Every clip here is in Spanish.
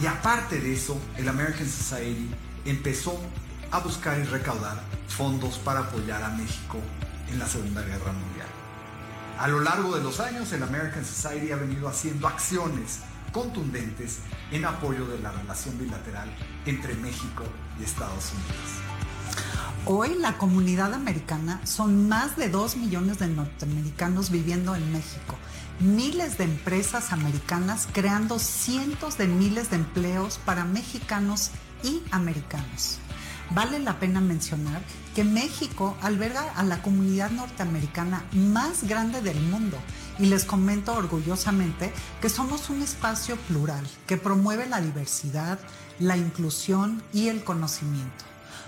y aparte de eso, el American Society empezó a buscar y recaudar fondos para apoyar a México en la Segunda Guerra Mundial. A lo largo de los años, el American Society ha venido haciendo acciones contundentes en apoyo de la relación bilateral entre México y Estados Unidos. Hoy la comunidad americana son más de 2 millones de norteamericanos viviendo en México, miles de empresas americanas creando cientos de miles de empleos para mexicanos y americanos. Vale la pena mencionar que México alberga a la comunidad norteamericana más grande del mundo y les comento orgullosamente que somos un espacio plural que promueve la diversidad, la inclusión y el conocimiento.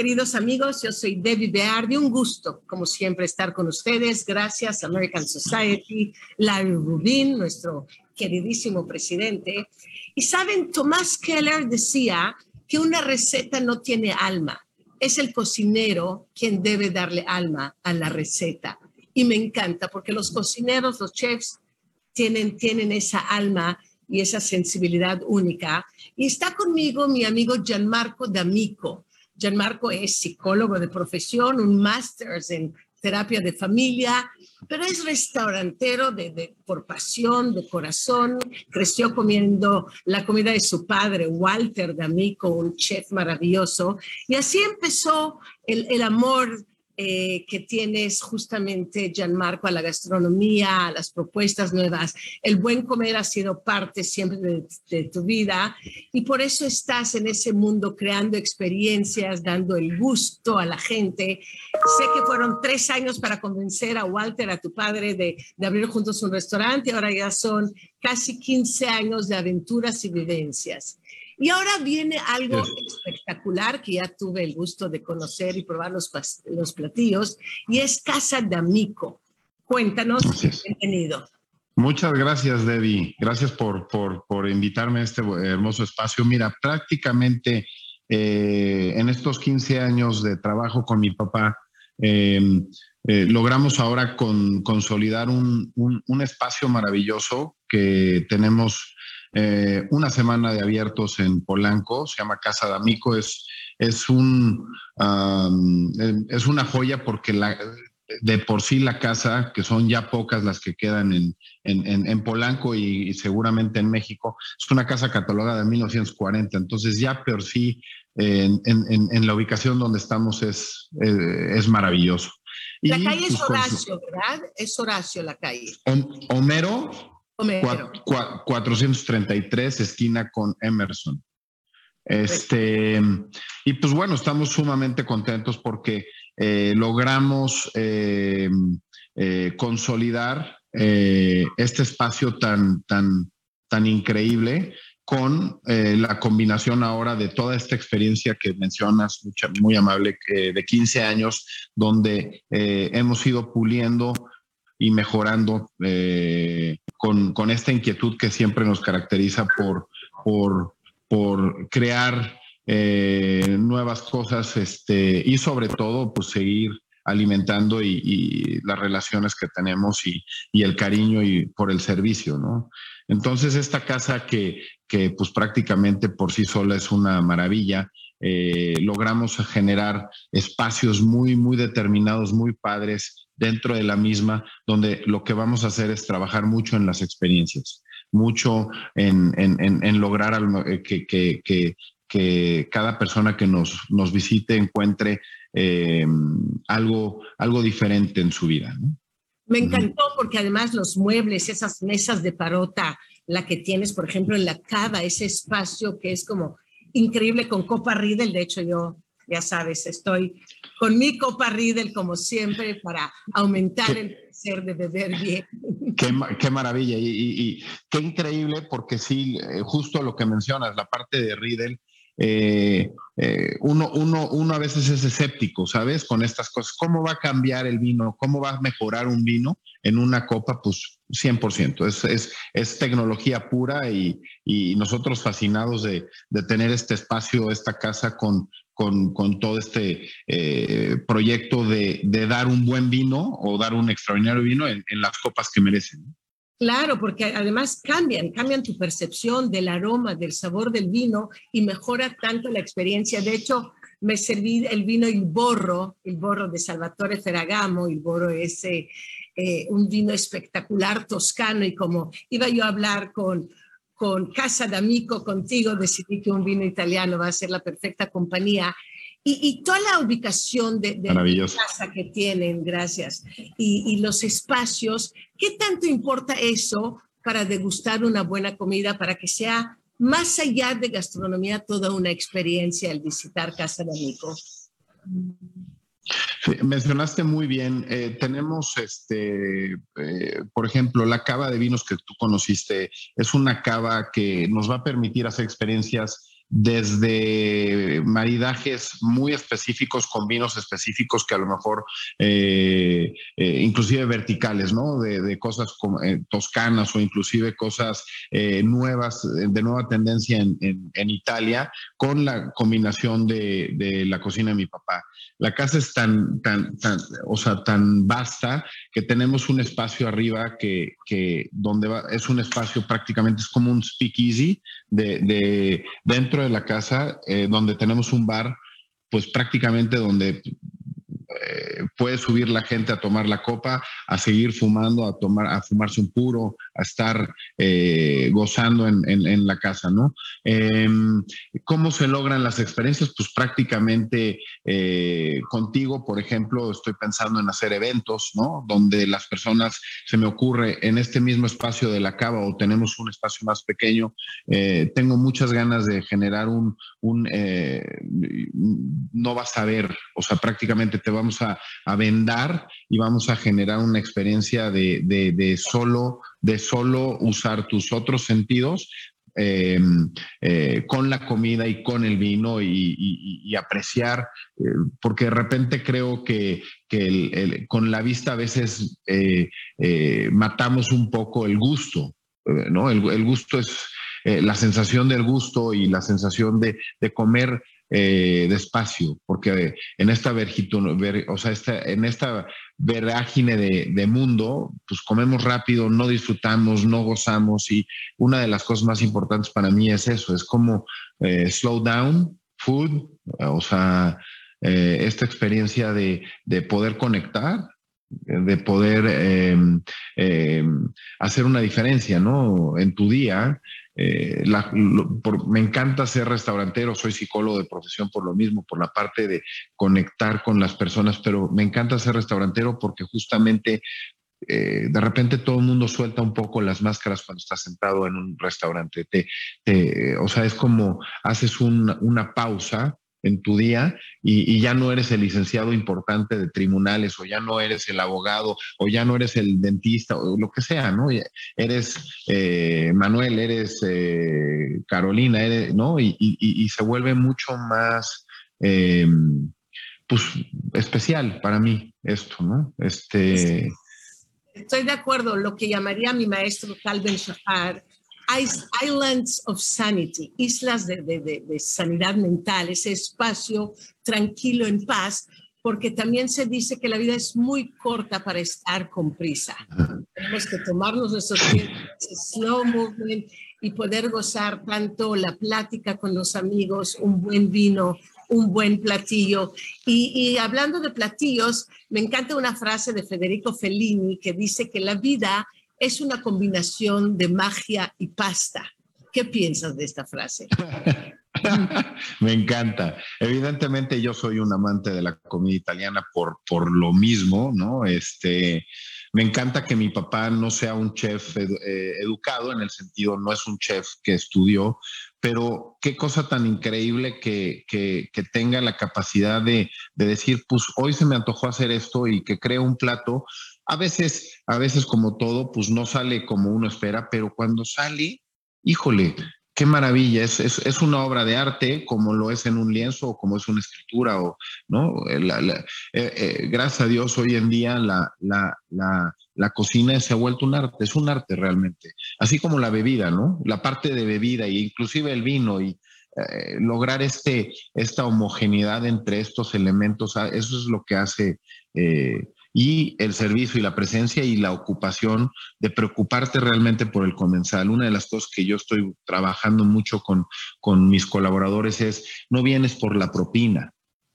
queridos amigos, yo soy Debbie Beardi. Un gusto, como siempre, estar con ustedes. Gracias, American Society, Larry Rubin, nuestro queridísimo presidente. Y saben, Tomás Keller decía que una receta no tiene alma. Es el cocinero quien debe darle alma a la receta. Y me encanta porque los cocineros, los chefs, tienen, tienen esa alma y esa sensibilidad única. Y está conmigo mi amigo Gianmarco D'Amico. Gianmarco es psicólogo de profesión, un máster en terapia de familia, pero es restaurantero por pasión, de corazón. Creció comiendo la comida de su padre, Walter D'Amico, un chef maravilloso. Y así empezó el amor eh, que tienes justamente, Gianmarco, a la gastronomía, a las propuestas nuevas. El buen comer ha sido parte siempre de, de, tu vida y por eso estás en ese mundo creando experiencias, dando el gusto a la gente. Sé que fueron tres años para convencer a Walter, a tu padre, de, de abrir juntos un restaurante. Ahora ya son casi 15 años de aventuras y vivencias. Y ahora viene algo espectacular que ya tuve el gusto de conocer y probar los, los platillos, y es Casa D'Amico. Cuéntanos, bienvenido. Muchas gracias, Debbie. Gracias por, por, por, invitarme a este hermoso espacio. Mira, prácticamente eh, en estos 15 años de trabajo con mi papá, em, eh, logramos ahora con, consolidar un, un, un, espacio maravilloso que tenemos eh, una semana de abiertos en Polanco, se llama Casa de Amico, es, es, un, es una joya porque la, de por sí la casa, que son ya pocas las que quedan en, en, en Polanco y, seguramente en México, es una casa catalogada de 1940, entonces ya por sí en, la ubicación donde estamos es, eh, es maravilloso. La calle es Horacio, ¿verdad? Es Horacio la calle. Homero 433, esquina con Emerson. Este, y pues bueno, estamos sumamente contentos porque eh, logramos eh, eh, consolidar este espacio tan, tan, tan increíble con la combinación ahora de toda esta experiencia que mencionas, muy amable, de 15 años, donde hemos ido puliendo y mejorando eh, con, con, esta inquietud que siempre nos caracteriza por, por, por crear eh, nuevas cosas este, y sobre todo pues seguir alimentando y, las relaciones que tenemos y, y, el cariño y por el servicio, ¿no? Entonces esta casa que, que pues prácticamente por sí sola es una maravilla, eh, logramos generar espacios muy, muy determinados, muy padres dentro de la misma, donde lo que vamos a hacer es trabajar mucho en las experiencias, mucho en, lograr eh, que, que, cada persona que nos, nos visite encuentre eh, algo, algo diferente en su vida. Me encantó porque además los muebles, esas mesas de parota, la que tienes, por ejemplo, en la cava, ese espacio que es como increíble con Copa Riedel. De hecho, yo, ya sabes, estoy con mi Copa Riedel como siempre para aumentar el placer de beber bien. Qué, maravilla y, qué increíble porque sí, eh, justo lo que mencionas, la parte de Riedel, eh, eh, uno, uno, uno a veces es escéptico, ¿sabes? Con estas cosas. ¿Cómo va a cambiar el vino? ¿Cómo va a mejorar un vino en una copa? Pues 100%. Es, es, es tecnología pura y, y nosotros fascinados de, de, tener este espacio, esta casa con, con, todo este eh, proyecto de, dar un buen vino o dar un extraordinario vino en, las copas que merecen. Claro, porque además cambian, cambian tu percepción del aroma, del sabor del vino y mejora tanto la experiencia. De hecho, me serví el vino Il Borro, el Borro de Salvatore Ferragamo, el Borro es eh, un vino espectacular toscano y como iba yo a hablar con, con Casa D'Amico, contigo, decidí que un vino italiano va a ser la perfecta compañía. Y, toda la ubicación de, la casa que tienen, gracias, y, los espacios, ¿qué tanto importa eso para degustar una buena comida, para que sea más allá de gastronomía toda una experiencia el visitar Casa de Amico? Mencionaste muy bien, eh, tenemos, este, eh, por ejemplo, la cava de vinos que tú conociste, es una cava que nos va a permitir hacer experiencias desde maridajes muy específicos con vinos específicos que a lo mejor eh, eh, inclusive verticales, ¿no? De, cosas eh, toscanas o inclusive cosas nuevas, de nueva tendencia en, Italia, con la combinación de, la cocina de mi papá. La casa es tan, tan, tan, o sea, tan vasta que tenemos un espacio arriba que, que donde va, es un espacio prácticamente, es como un speakeasy de, de dentro de la casa, eh, donde tenemos un bar, pues prácticamente donde eh, puede subir la gente a tomar la copa, a seguir fumando, a tomar, a fumarse un puro, estar eh, gozando en, la casa, ¿no? Em, ¿Cómo se logran las experiencias? Pues prácticamente eh, contigo, por ejemplo, estoy pensando en hacer eventos, ¿no? Donde las personas, se me ocurre, en este mismo espacio de la cava o tenemos un espacio más pequeño, tengo muchas ganas de generar un, un no vas a ver, o sea, prácticamente te vamos a, a vendar y vamos a generar una experiencia de, de, solo, de solo usar tus otros sentidos em, eh, con la comida y con el vino y, apreciar, eh, porque de repente creo que, que con la vista a veces eh, matamos un poco el gusto, ¿no? El, gusto es la sensación del gusto y la sensación de, de comer eh, despacio, porque en esta vergito, o sea, esta, en esta verágine de, mundo, pues comemos rápido, no disfrutamos, no gozamos y una de las cosas más importantes para mí es eso, es como eh, slow down, food, o sea, eh, esta experiencia de, de poder conectar de poder em, em, hacer una diferencia ¿no? en tu día eh, me encanta ser restaurantero, soy psicólogo de profesión por lo mismo, por la parte de conectar con las personas, pero me encanta ser restaurantero porque justamente eh, de repente todo el mundo suelta un poco las máscaras cuando está sentado en un restaurante. o sea, es como haces una pausa en tu día y, ya no eres el licenciado importante de tribunales o ya no eres el abogado o ya no eres el dentista o lo que sea, ¿no? Eres eh, Manuel, eres eh, Carolina, ¿no? Y, se vuelve mucho más, em, pues, especial para mí esto, ¿no? Este... Estoy de acuerdo, lo que llamaría mi maestro Calvin Shahar Islands of Sanity, islas de, sanidad mental, ese espacio tranquilo, en paz, porque también se dice que la vida es muy corta para estar con prisa. Tenemos que tomarnos nuestros tiempos, slow movement y poder gozar tanto la plática con los amigos, un buen vino, un buen platillo. Y, y, hablando de platillos, me encanta una frase de Federico Fellini que dice que la vida es una combinación de magia y pasta. ¿Qué piensas de esta frase? Me encanta. Evidentemente yo soy un amante de la comida italiana por, por lo mismo, ¿no? Este, me encanta que mi papá no sea un chef eh, educado, en el sentido, no es un chef que estudió, pero qué cosa tan increíble que, que, tenga la capacidad de, de, decir, pues hoy se me antojó hacer esto y que cree un plato a veces, a veces como todo, pues no sale como uno espera, pero cuando sale, híjole, qué maravilla, es, es, una obra de arte como lo es en un lienzo o como es una escritura, o, ¿no? Eh, eh, gracias a Dios hoy en día la, la, cocina se ha vuelto un arte, es un arte realmente, así como la bebida, ¿no? La parte de bebida e inclusive el vino y eh, lograr este, esta homogeneidad entre estos elementos, ah, eso es lo que hace y el servicio y la presencia y la ocupación de preocuparte realmente por el comensal. Una de las cosas que yo estoy trabajando mucho con, con mis colaboradores es, no vienes por la propina.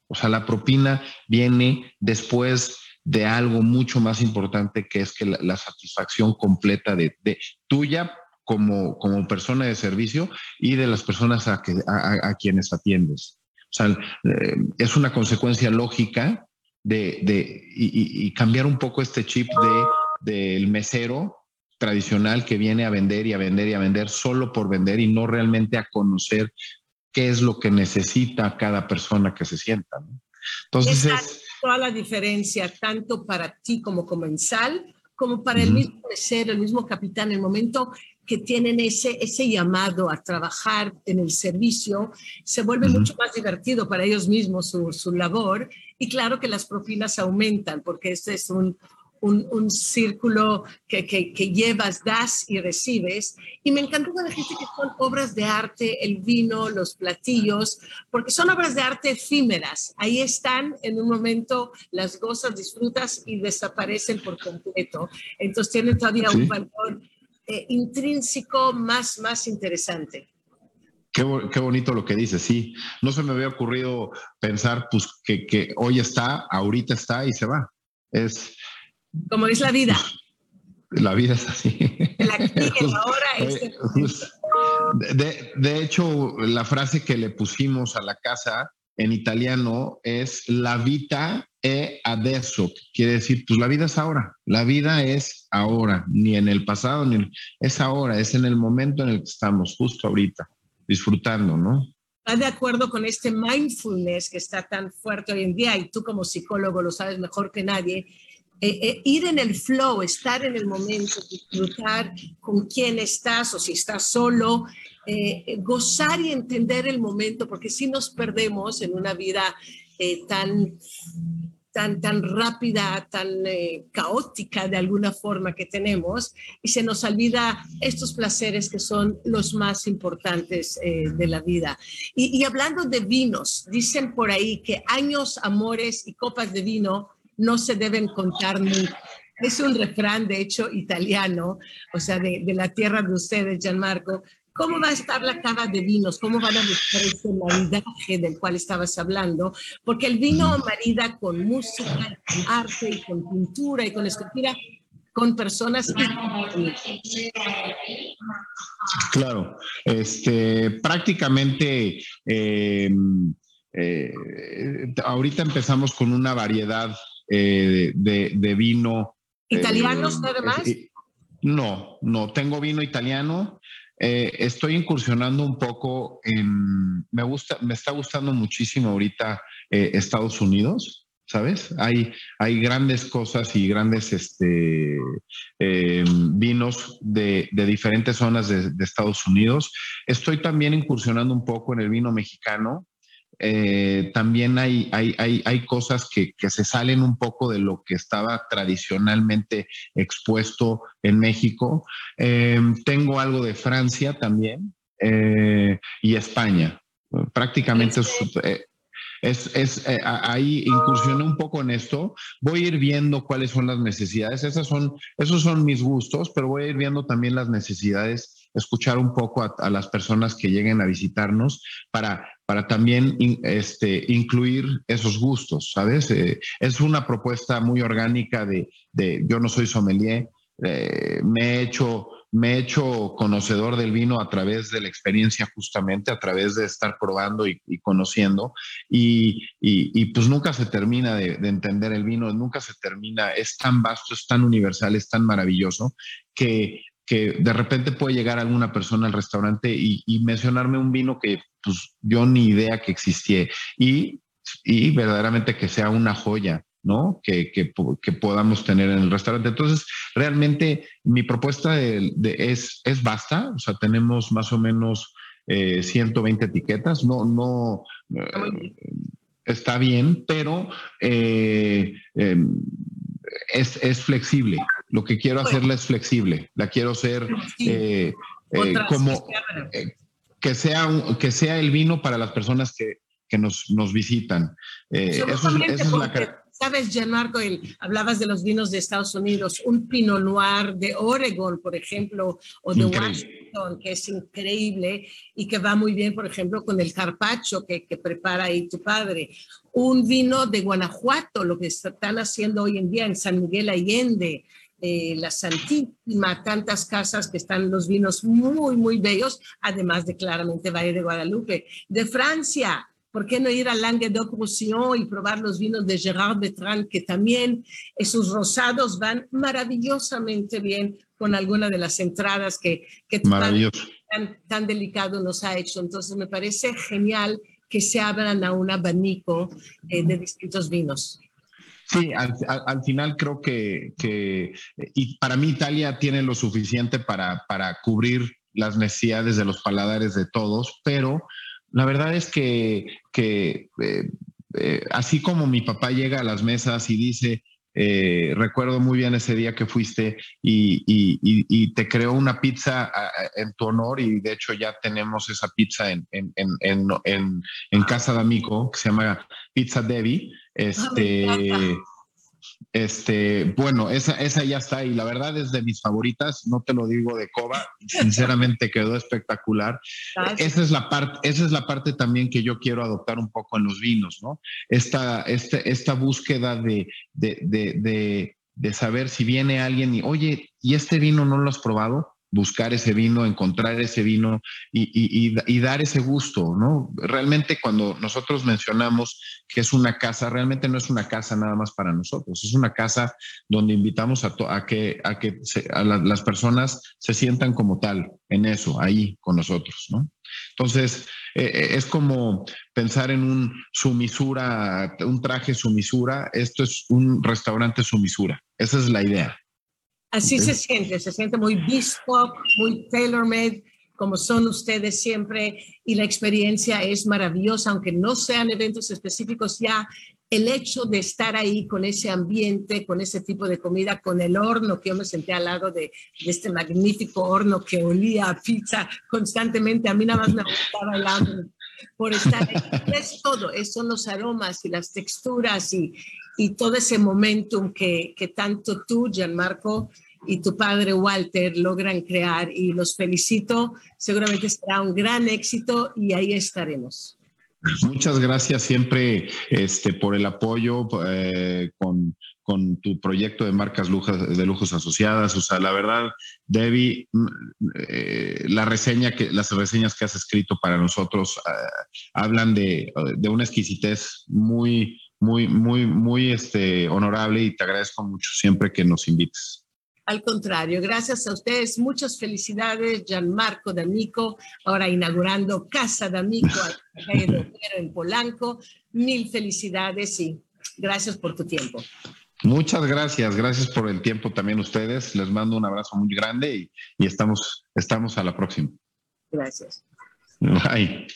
O sea, la propina viene después de algo mucho más importante que es que la, satisfacción completa de, de tuya como, como, persona de servicio y de las personas a, que, a, quienes atiendes. O sea, eh, es una consecuencia lógica de, y, cambiar un poco este chip de, del mesero tradicional que viene a vender y a vender y a vender solo por vender y no realmente a conocer qué es lo que necesita cada persona que se sienta. Entonces es toda la diferencia, tanto para ti como comensal, como para el mismo mesero, el mismo capitán, en el momento que tienen ese, ese llamado a trabajar en el servicio, se vuelve mucho más divertido para ellos mismos su, su, labor y claro que las propinas aumentan porque este es un, un, un círculo que, que, que, llevas, das y recibes. Y me encanta la gente que son obras de arte, el vino, los platillos, porque son obras de arte efímeras. Ahí están, en un momento las gozas, disfrutas y desaparecen por completo. Entonces tienen todavía un valor eh, intrínseco más, más interesante. Qué, qué, bonito lo que dices, sí. No se me había ocurrido pensar pues, que, que, hoy está, ahorita está y se va. Es. Como es la vida. La vida es así. La ahora es... de, de hecho, la frase que le pusimos a la casa en italiano es la vita adesso, quiere decir, pues la vida es ahora, la vida es ahora, ni en el pasado, ni es ahora, es en el momento en el que estamos, justo ahorita, disfrutando, ¿no? ¿Está de acuerdo con este mindfulness que está tan fuerte hoy en día y tú como psicólogo lo sabes mejor que nadie? Eh, eh, ir en el flow, estar en el momento, disfrutar con quién estás o si estás solo, eh, gozar y entender el momento, porque si nos perdemos en una vida tan, tan, tan rápida, tan caótica de alguna forma que tenemos, y se nos olvida estos placeres que son los más importantes de la vida. Y, y hablando de vinos, dicen por ahí que años, amores y copas de vino no se deben contar nunca. Es un refrán, de hecho, italiano, o sea, de, la tierra de ustedes, Gianmarco. ¿Cómo va a estar la cava de vinos? ¿Cómo van a buscar ese maridaje del cual estabas hablando? Porque el vino marida con música, con arte, y con pintura y con escultura, con personas. Claro, este, prácticamente eh, eh, ahorita empezamos con una variedad eh, de, vino. ¿Italianos nada más? no, no, tengo vino italiano. Eh, estoy incursionando un poco en, me gusta, me está gustando muchísimo ahorita eh, Estados Unidos, ¿sabes? Hay, hay grandes cosas y grandes este, vinos de, diferentes zonas de, de, Estados Unidos. Estoy también incursionando un poco en el vino mexicano. Eh, también hay, hay, hay, cosas que, se salen un poco de lo que estaba tradicionalmente expuesto en México. Eh, tengo algo de Francia también eh, y España. Prácticamente es, es, ahí incursioné un poco en esto. Voy a ir viendo cuáles son las necesidades. Esas son, esos son mis gustos, pero voy a ir viendo también las necesidades, escuchar un poco a las personas que lleguen a visitarnos para para también este, incluir esos gustos, ¿sabes? Eh, es una propuesta muy orgánica de, yo no soy sommelier, eh, me, he hecho, me he hecho conocedor del vino a través de la experiencia justamente, a través de estar probando y, conociendo, y, y, pues nunca se termina de, de entender el vino, nunca se termina, es tan vasto, es tan universal, es tan maravilloso, que que de repente puede llegar alguna persona al restaurante y, mencionarme un vino que pues, yo ni idea que existía y, y verdaderamente que sea una joya, ¿no? Que, que, podamos tener en el restaurante. Entonces, realmente mi propuesta es, es basta, o sea, tenemos más o menos 120 eh, etiquetas, no, no, eh, está bien, pero eh, em, es, es, flexible. Lo que quiero hacerla es flexible. La quiero hacer eh, eh, como eh, que, sea que sea el vino para las personas que, que nos, nos visitan. eso, es la Sabes, Gianmarco, hablabas de los vinos de Estados Unidos, un Pinot Noir de Oregon, por ejemplo, o de Washington, que es increíble y que va muy bien, por ejemplo, con el carpacho que, que prepara ahí tu padre. Un vino de Guanajuato, lo que están haciendo hoy en día en San Miguel Allende, eh, la Santísima, tantas casas que están los vinos muy, muy bellos, además de claramente Valle de Guadalupe. De Francia, ¿por qué no ir a Languedoc-Roussillon y probar los vinos de Gerard Bertrand, que también esos rosados van maravillosamente bien con alguna de las entradas que, que tan, tan, delicado nos ha hecho? Entonces, me parece genial que se abran a un abanico eh, de distintos vinos. Sí, al, final creo que, y para mí Italia tiene lo suficiente para, para cubrir las necesidades de los paladares de todos, pero la verdad es que, que eh, eh, así como mi papá llega a las mesas y dice, eh, recuerdo muy bien ese día que fuiste y, y, te creó una pizza en tu honor y de hecho ya tenemos esa pizza en, en, en, en casa de amigo que se llama Pizza Debbie. Este, este, bueno, esa, esa ya está y la verdad es de mis favoritas, no te lo digo de coba, sinceramente quedó espectacular. Esa es la parte, esa es la parte también que yo quiero adoptar un poco en los vinos, ¿no? Esta, este, esta búsqueda de, de, de, de saber si viene alguien y, oye, ¿y este vino no lo has probado? Buscar ese vino, encontrar ese vino y, dar ese gusto, ¿no? Realmente cuando nosotros mencionamos que es una casa, realmente no es una casa nada más para nosotros, es una casa donde invitamos a, que, a que las personas se sientan como tal, en eso, ahí con nosotros, ¿no? Entonces, eh, eh, es como pensar en un sumisura, un traje sumisura, esto es un restaurante sumisura, esa es la idea. Así se siente, se siente muy bespoke, muy tailor-made, como son ustedes siempre, y la experiencia es maravillosa, aunque no sean eventos específicos, ya el hecho de estar ahí con ese ambiente, con ese tipo de comida, con el horno, que yo me senté al lado de, este magnífico horno que olía a pizza constantemente, a mí nada más me gustaba el hambre por estar ahí. Es todo, son los aromas y las texturas y, y todo ese momentum que, que tanto tú, Gianmarco, y tu padre Walter logran crear y los felicito. Seguramente será un gran éxito y ahí estaremos. Muchas gracias siempre este, por el apoyo eh, con, con, tu proyecto de marcas de lujos asociadas. O sea, la verdad, Debbie, mm, eh, la reseña que, las reseñas que has escrito para nosotros eh, hablan de, de, una exquisitez muy, muy, muy, muy este, honorable y te agradezco mucho siempre que nos invites. Al contrario, gracias a ustedes. Muchas felicidades, Gianmarco D'Amico, ahora inaugurando Casa D'Amico en Polanco. Mil felicidades y gracias por tu tiempo. Muchas gracias, gracias por el tiempo también ustedes. Les mando un abrazo muy grande y, y estamos, estamos a la próxima. Gracias. Bye.